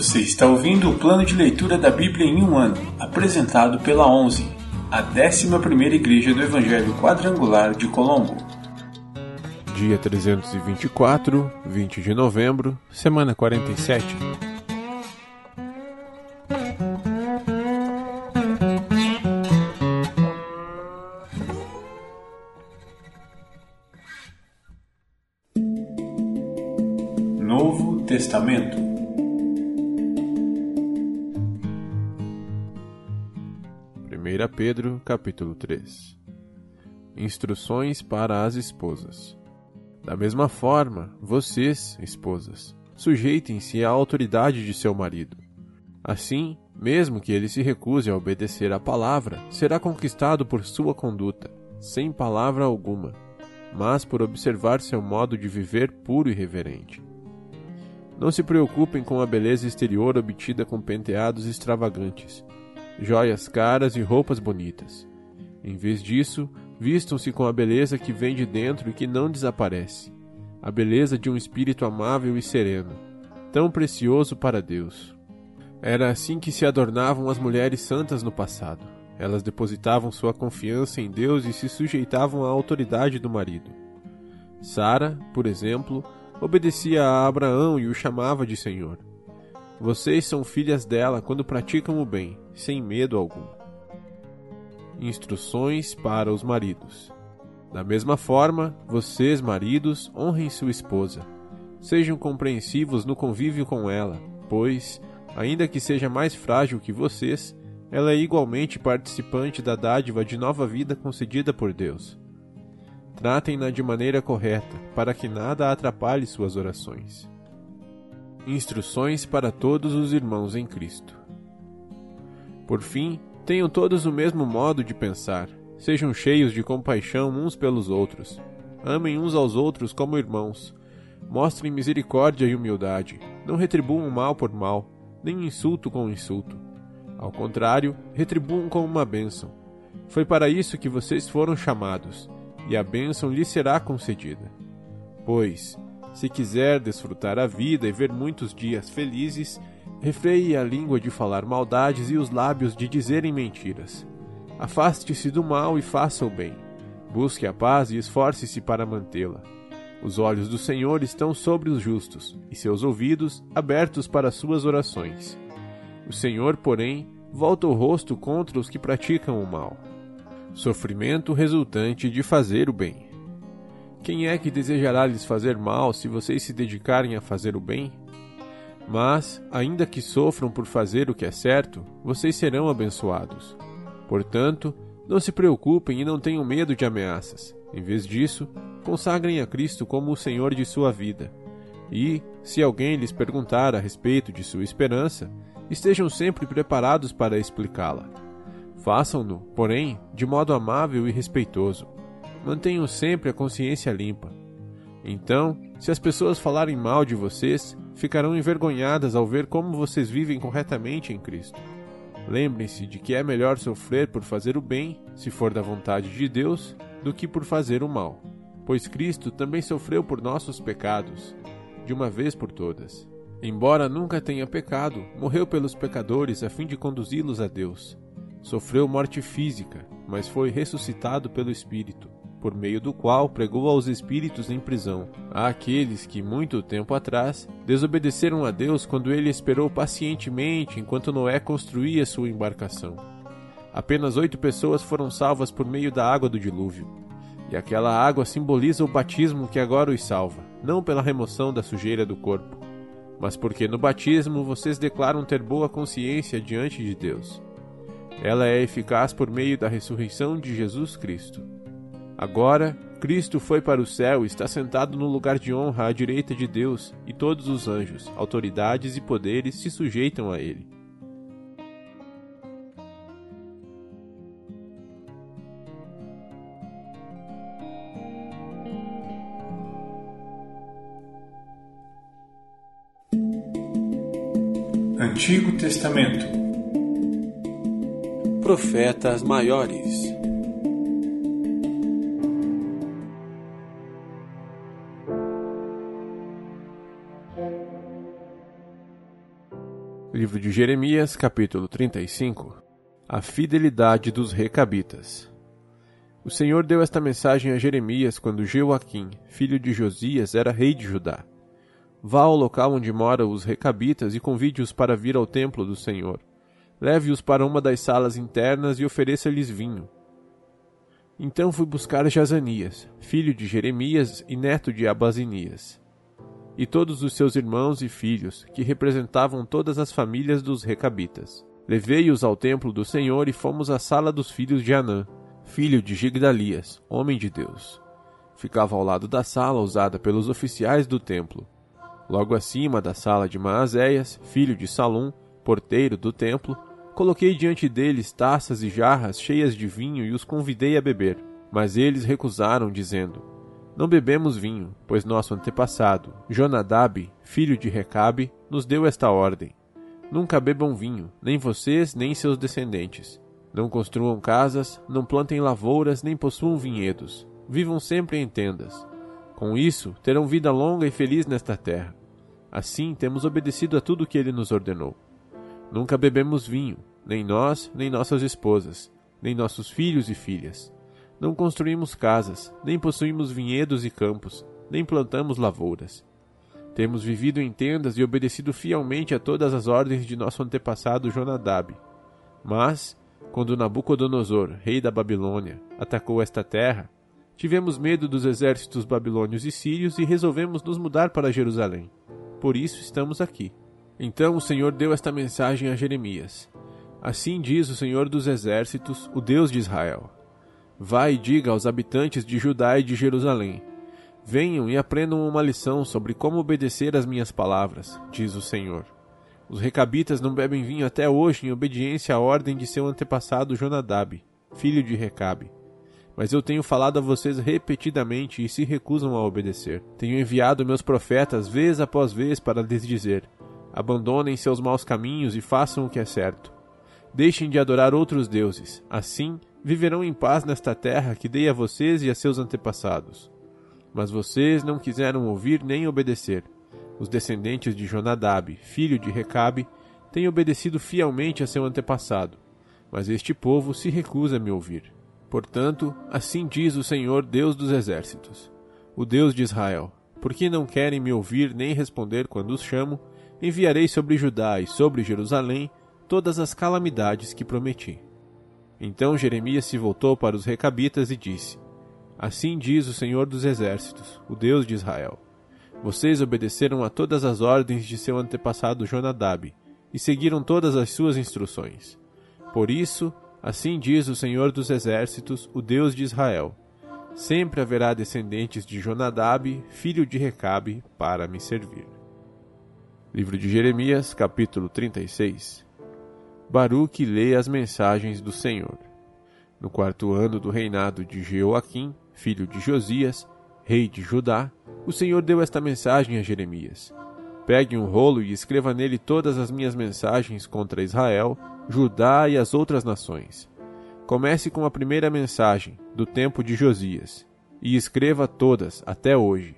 Você está ouvindo o plano de leitura da Bíblia em um ano, apresentado pela 11, a 11ª Igreja do Evangelho Quadrangular de Colombo. Dia 324, 20 de novembro, semana 47. Novo Testamento Pedro, capítulo 3 Instruções para as esposas. Da mesma forma, vocês, esposas, sujeitem-se à autoridade de seu marido. Assim, mesmo que ele se recuse a obedecer à palavra, será conquistado por sua conduta, sem palavra alguma, mas por observar seu modo de viver puro e reverente. Não se preocupem com a beleza exterior obtida com penteados extravagantes, joias caras e roupas bonitas. Em vez disso, vistam-se com a beleza que vem de dentro e que não desaparece, a beleza de um espírito amável e sereno, tão precioso para Deus. Era assim que se adornavam as mulheres santas no passado. Elas depositavam sua confiança em Deus e se sujeitavam à autoridade do marido. Sara, por exemplo, obedecia a Abraão e o chamava de Senhor. Vocês são filhas dela quando praticam o bem, sem medo algum. Instruções para os maridos. Da mesma forma, vocês, maridos, honrem sua esposa. Sejam compreensivos no convívio com ela, pois, ainda que seja mais frágil que vocês, ela é igualmente participante da dádiva de nova vida concedida por Deus. Tratem-na de maneira correta, para que nada atrapalhe suas orações. Instruções para todos os irmãos em Cristo. Por fim, tenham todos o mesmo modo de pensar. Sejam cheios de compaixão uns pelos outros. Amem uns aos outros como irmãos. Mostrem misericórdia e humildade. Não retribuam mal por mal, nem insulto com insulto. Ao contrário, retribuam com uma bênção. Foi para isso que vocês foram chamados, e a bênção lhe será concedida. Pois, se quiser desfrutar a vida e ver muitos dias felizes, refreie a língua de falar maldades e os lábios de dizerem mentiras. Afaste-se do mal e faça o bem. Busque a paz e esforce-se para mantê-la. Os olhos do Senhor estão sobre os justos, e seus ouvidos abertos para suas orações. O Senhor, porém, volta o rosto contra os que praticam o mal. Sofrimento resultante de fazer o bem. Quem é que desejará lhes fazer mal se vocês se dedicarem a fazer o bem? Mas, ainda que sofram por fazer o que é certo, vocês serão abençoados. Portanto, não se preocupem e não tenham medo de ameaças. Em vez disso, consagrem a Cristo como o Senhor de sua vida. E, se alguém lhes perguntar a respeito de sua esperança, estejam sempre preparados para explicá-la. Façam-no, porém, de modo amável e respeitoso mantenham sempre a consciência limpa. Então, se as pessoas falarem mal de vocês, ficarão envergonhadas ao ver como vocês vivem corretamente em Cristo. Lembrem-se de que é melhor sofrer por fazer o bem, se for da vontade de Deus, do que por fazer o mal, pois Cristo também sofreu por nossos pecados, de uma vez por todas. Embora nunca tenha pecado, morreu pelos pecadores a fim de conduzi-los a Deus. Sofreu morte física, mas foi ressuscitado pelo Espírito por meio do qual pregou aos espíritos em prisão, àqueles que, muito tempo atrás, desobedeceram a Deus quando ele esperou pacientemente enquanto Noé construía sua embarcação. Apenas oito pessoas foram salvas por meio da água do dilúvio. E aquela água simboliza o batismo que agora os salva, não pela remoção da sujeira do corpo, mas porque no batismo vocês declaram ter boa consciência diante de Deus. Ela é eficaz por meio da ressurreição de Jesus Cristo. Agora, Cristo foi para o céu e está sentado no lugar de honra à direita de Deus, e todos os anjos, autoridades e poderes se sujeitam a ele. Antigo Testamento Profetas Maiores Livro de Jeremias, capítulo 35 A fidelidade dos recabitas. O Senhor deu esta mensagem a Jeremias quando Jeoaquim, filho de Josias, era rei de Judá. Vá ao local onde moram os recabitas e convide-os para vir ao templo do Senhor. Leve-os para uma das salas internas e ofereça-lhes vinho. Então fui buscar Jazanias, filho de Jeremias e neto de Abazinias e todos os seus irmãos e filhos, que representavam todas as famílias dos recabitas. Levei-os ao templo do Senhor e fomos à sala dos filhos de Anã, filho de Gigdalias, homem de Deus. Ficava ao lado da sala usada pelos oficiais do templo. Logo acima da sala de Maazéias, filho de Salum, porteiro do templo, coloquei diante deles taças e jarras cheias de vinho e os convidei a beber. Mas eles recusaram, dizendo: não bebemos vinho, pois nosso antepassado, Jonadab, filho de Recabe, nos deu esta ordem: Nunca bebam vinho, nem vocês nem seus descendentes. Não construam casas, não plantem lavouras, nem possuam vinhedos. Vivam sempre em tendas. Com isso, terão vida longa e feliz nesta terra. Assim, temos obedecido a tudo que ele nos ordenou. Nunca bebemos vinho, nem nós, nem nossas esposas, nem nossos filhos e filhas não construímos casas, nem possuímos vinhedos e campos, nem plantamos lavouras. Temos vivido em tendas e obedecido fielmente a todas as ordens de nosso antepassado Jonadab. Mas, quando Nabucodonosor, rei da Babilônia, atacou esta terra, tivemos medo dos exércitos babilônios e sírios e resolvemos nos mudar para Jerusalém. Por isso estamos aqui. Então o Senhor deu esta mensagem a Jeremias: Assim diz o Senhor dos exércitos, o Deus de Israel Vá e diga aos habitantes de Judá e de Jerusalém: Venham e aprendam uma lição sobre como obedecer às minhas palavras, diz o Senhor. Os recabitas não bebem vinho até hoje em obediência à ordem de seu antepassado Jonadab, filho de Recabe. Mas eu tenho falado a vocês repetidamente e se recusam a obedecer. Tenho enviado meus profetas vez após vez para lhes dizer: abandonem seus maus caminhos e façam o que é certo. Deixem de adorar outros deuses. Assim, viverão em paz nesta terra que dei a vocês e a seus antepassados. Mas vocês não quiseram ouvir nem obedecer. Os descendentes de Jonadab, filho de Recabe, têm obedecido fielmente a seu antepassado, mas este povo se recusa a me ouvir. Portanto, assim diz o Senhor Deus dos exércitos, o Deus de Israel: porque não querem me ouvir nem responder quando os chamo, enviarei sobre Judá e sobre Jerusalém todas as calamidades que prometi. Então Jeremias se voltou para os recabitas e disse: Assim diz o Senhor dos Exércitos, o Deus de Israel: Vocês obedeceram a todas as ordens de seu antepassado Jonadab e seguiram todas as suas instruções. Por isso, assim diz o Senhor dos Exércitos, o Deus de Israel: Sempre haverá descendentes de Jonadab, filho de Recabe, para me servir. Livro de Jeremias, capítulo 36 Baruque lê as mensagens do Senhor. No quarto ano do reinado de Jeoaquim, filho de Josias, rei de Judá, o Senhor deu esta mensagem a Jeremias: Pegue um rolo e escreva nele todas as minhas mensagens contra Israel, Judá e as outras nações. Comece com a primeira mensagem, do tempo de Josias, e escreva todas até hoje.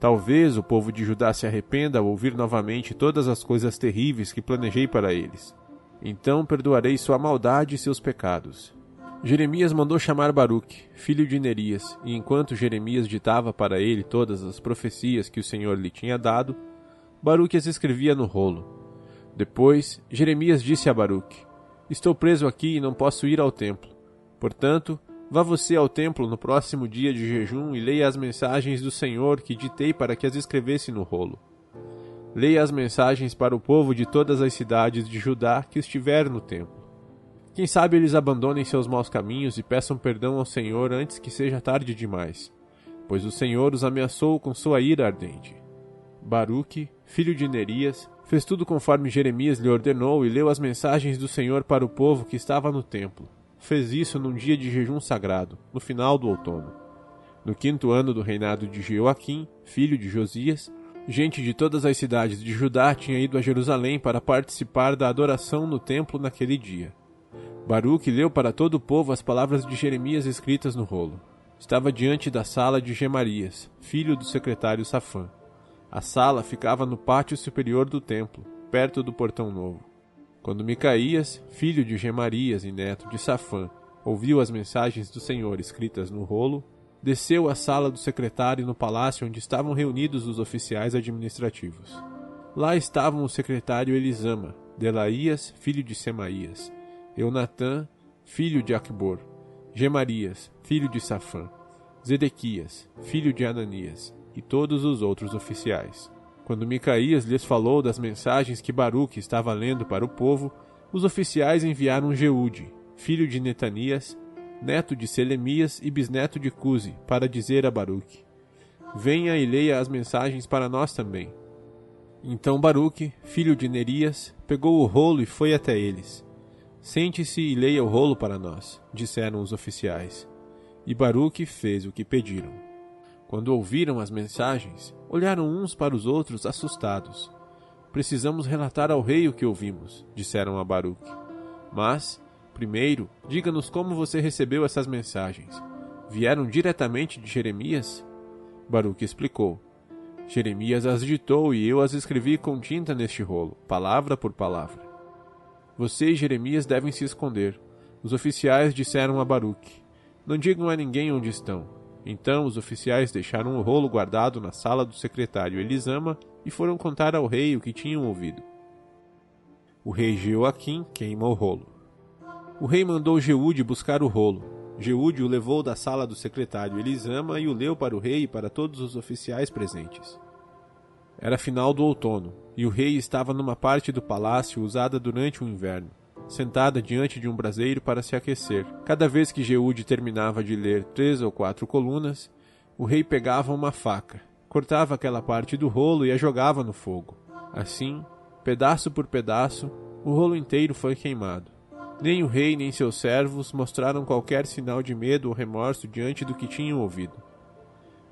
Talvez o povo de Judá se arrependa ao ouvir novamente todas as coisas terríveis que planejei para eles. Então perdoarei sua maldade e seus pecados. Jeremias mandou chamar Baruque, filho de Nerias, e enquanto Jeremias ditava para ele todas as profecias que o Senhor lhe tinha dado, Baruque as escrevia no rolo. Depois, Jeremias disse a Baruque: Estou preso aqui e não posso ir ao templo. Portanto, vá você ao templo no próximo dia de jejum e leia as mensagens do Senhor que ditei para que as escrevesse no rolo. Leia as mensagens para o povo de todas as cidades de Judá que estiver no templo. Quem sabe eles abandonem seus maus caminhos e peçam perdão ao Senhor antes que seja tarde demais, pois o Senhor os ameaçou com sua ira ardente. Baruque, filho de Nerias, fez tudo conforme Jeremias lhe ordenou e leu as mensagens do Senhor para o povo que estava no templo. Fez isso num dia de jejum sagrado, no final do outono. No quinto ano do reinado de Jeoaquim, filho de Josias, Gente de todas as cidades de Judá tinha ido a Jerusalém para participar da adoração no templo naquele dia. Baruque leu para todo o povo as palavras de Jeremias escritas no rolo. Estava diante da sala de Gemarias, filho do secretário Safã. A sala ficava no pátio superior do templo, perto do portão novo. Quando Micaías, filho de Gemarias e neto de Safã, ouviu as mensagens do Senhor escritas no rolo, desceu à sala do secretário no palácio onde estavam reunidos os oficiais administrativos. Lá estavam o secretário Elisama, Delaías, filho de Semaías, Eunatã, filho de Acbor, Gemarias, filho de Safã, Zedequias, filho de Ananias, e todos os outros oficiais. Quando Micaías lhes falou das mensagens que Baruque estava lendo para o povo, os oficiais enviaram Jeude, filho de Netanias, neto de Selemias e bisneto de Cusi, para dizer a Baruque: Venha e leia as mensagens para nós também. Então Baruque, filho de Nerias, pegou o rolo e foi até eles. Sente-se e leia o rolo para nós, disseram os oficiais. E Baruque fez o que pediram. Quando ouviram as mensagens, olharam uns para os outros assustados. Precisamos relatar ao rei o que ouvimos, disseram a Baruque. Mas Primeiro, diga-nos como você recebeu essas mensagens. Vieram diretamente de Jeremias? Baruque explicou. Jeremias as ditou e eu as escrevi com tinta neste rolo, palavra por palavra. Você e Jeremias devem se esconder. Os oficiais disseram a Baruque: Não digam a ninguém onde estão. Então os oficiais deixaram o rolo guardado na sala do secretário Elisama e foram contar ao rei o que tinham ouvido. O rei Joaquim queima o rolo. O rei mandou Jeude buscar o rolo. Jeude o levou da sala do secretário Elisama e o leu para o rei e para todos os oficiais presentes. Era final do outono, e o rei estava numa parte do palácio usada durante o inverno, sentada diante de um braseiro para se aquecer. Cada vez que Jeude terminava de ler três ou quatro colunas, o rei pegava uma faca, cortava aquela parte do rolo e a jogava no fogo. Assim, pedaço por pedaço, o rolo inteiro foi queimado. Nem o rei nem seus servos mostraram qualquer sinal de medo ou remorso diante do que tinham ouvido.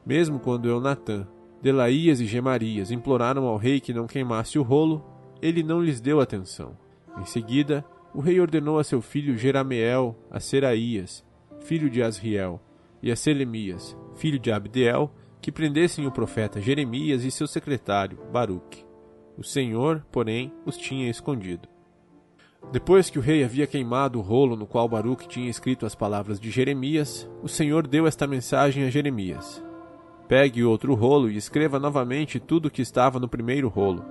Mesmo quando Eunatã, Delaías e Gemarias imploraram ao rei que não queimasse o rolo, ele não lhes deu atenção. Em seguida, o rei ordenou a seu filho Jerameel, a Seraías, filho de Asriel, e a Selemias, filho de Abdeel, que prendessem o profeta Jeremias e seu secretário, Baruque. O Senhor, porém, os tinha escondido. Depois que o rei havia queimado o rolo no qual Baruque tinha escrito as palavras de Jeremias, o Senhor deu esta mensagem a Jeremias: Pegue outro rolo e escreva novamente tudo o que estava no primeiro rolo,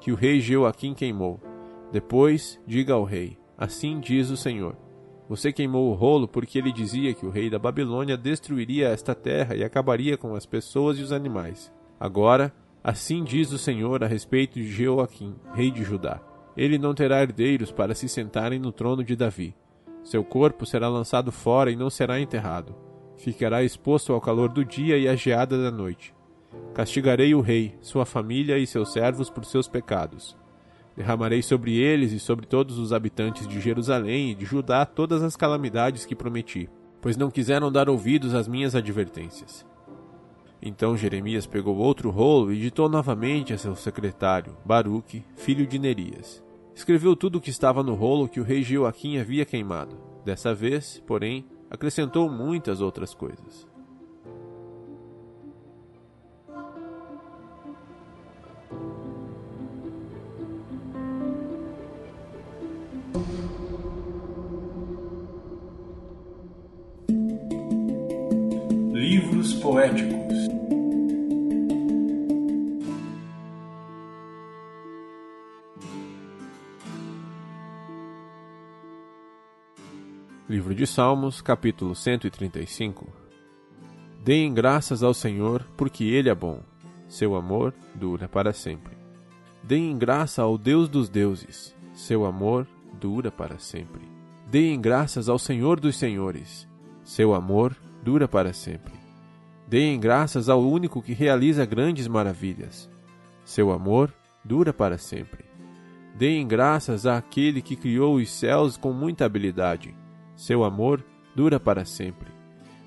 que o rei Joaquim queimou. Depois, diga ao rei: Assim diz o Senhor: Você queimou o rolo porque ele dizia que o rei da Babilônia destruiria esta terra e acabaria com as pessoas e os animais. Agora, assim diz o Senhor a respeito de Joaquim, rei de Judá ele não terá herdeiros para se sentarem no trono de Davi. Seu corpo será lançado fora e não será enterrado. Ficará exposto ao calor do dia e à geada da noite. Castigarei o rei, sua família e seus servos por seus pecados. Derramarei sobre eles e sobre todos os habitantes de Jerusalém e de Judá todas as calamidades que prometi, pois não quiseram dar ouvidos às minhas advertências. Então Jeremias pegou outro rolo e ditou novamente a seu secretário, Baruque, filho de Nerias escreveu tudo o que estava no rolo que o rei Joaquim havia queimado. Dessa vez, porém, acrescentou muitas outras coisas. Livros poéticos de Salmos, capítulo 135 Deem graças ao Senhor, porque Ele é bom. Seu amor dura para sempre. Deem graça ao Deus dos deuses. Seu amor dura para sempre. Deem graças ao Senhor dos senhores. Seu amor dura para sempre. Deem graças ao único que realiza grandes maravilhas. Seu amor dura para sempre. Deem graças àquele que criou os céus com muita habilidade seu amor dura para sempre.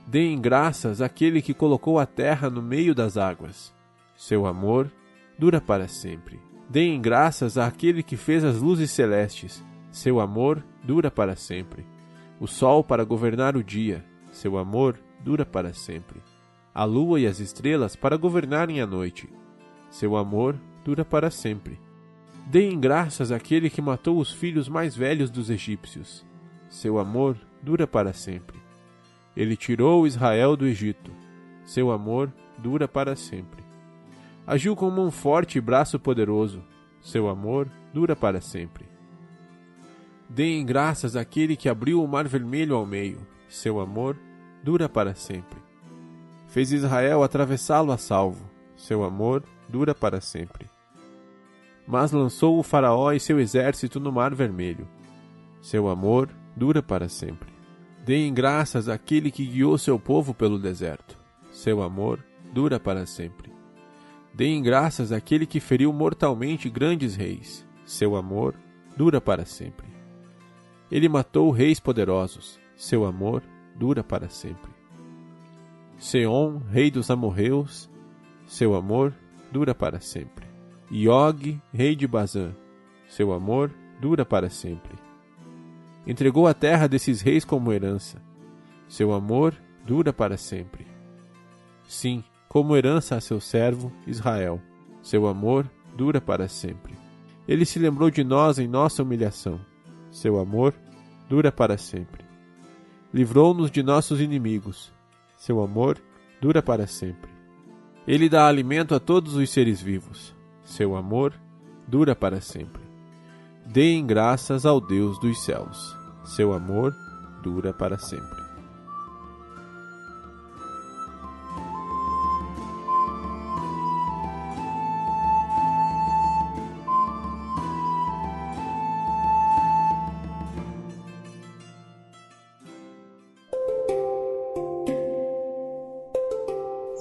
Deem graças àquele que colocou a terra no meio das águas. Seu amor dura para sempre. Deem graças àquele que fez as luzes celestes. Seu amor dura para sempre. O sol para governar o dia. Seu amor dura para sempre. A lua e as estrelas para governarem a noite. Seu amor dura para sempre. Deem graças àquele que matou os filhos mais velhos dos egípcios. Seu amor dura para sempre. Ele tirou Israel do Egito. Seu amor dura para sempre. Agiu com mão forte e braço poderoso. Seu amor dura para sempre. Deem graças àquele que abriu o mar vermelho ao meio. Seu amor dura para sempre. Fez Israel atravessá-lo a salvo. Seu amor dura para sempre. Mas lançou o Faraó e seu exército no mar vermelho. Seu amor dura para sempre. Deem graças àquele que guiou seu povo pelo deserto. Seu amor dura para sempre. Deem graças àquele que feriu mortalmente grandes reis. Seu amor dura para sempre. Ele matou reis poderosos. Seu amor dura para sempre. Seom, rei dos amorreus, seu amor dura para sempre. Iog, rei de Bazã, seu amor dura para sempre. Entregou a terra desses reis como herança. Seu amor dura para sempre. Sim, como herança a seu servo Israel. Seu amor dura para sempre. Ele se lembrou de nós em nossa humilhação. Seu amor dura para sempre. Livrou-nos de nossos inimigos. Seu amor dura para sempre. Ele dá alimento a todos os seres vivos. Seu amor dura para sempre. Deem graças ao Deus dos céus. Seu amor dura para sempre.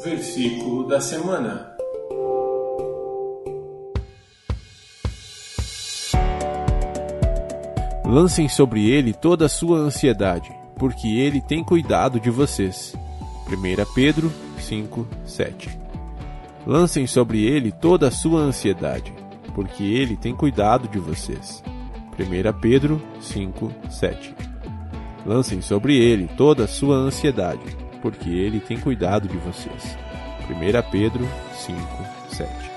Versículo da semana. Lancem sobre ele toda a sua ansiedade, porque ele tem cuidado de vocês. 1 Pedro 5, 7 Lancem sobre ele toda a sua ansiedade, porque ele tem cuidado de vocês. 1 Pedro 5, 7 Lancem sobre ele toda a sua ansiedade, porque ele tem cuidado de vocês. 1 Pedro 5, 7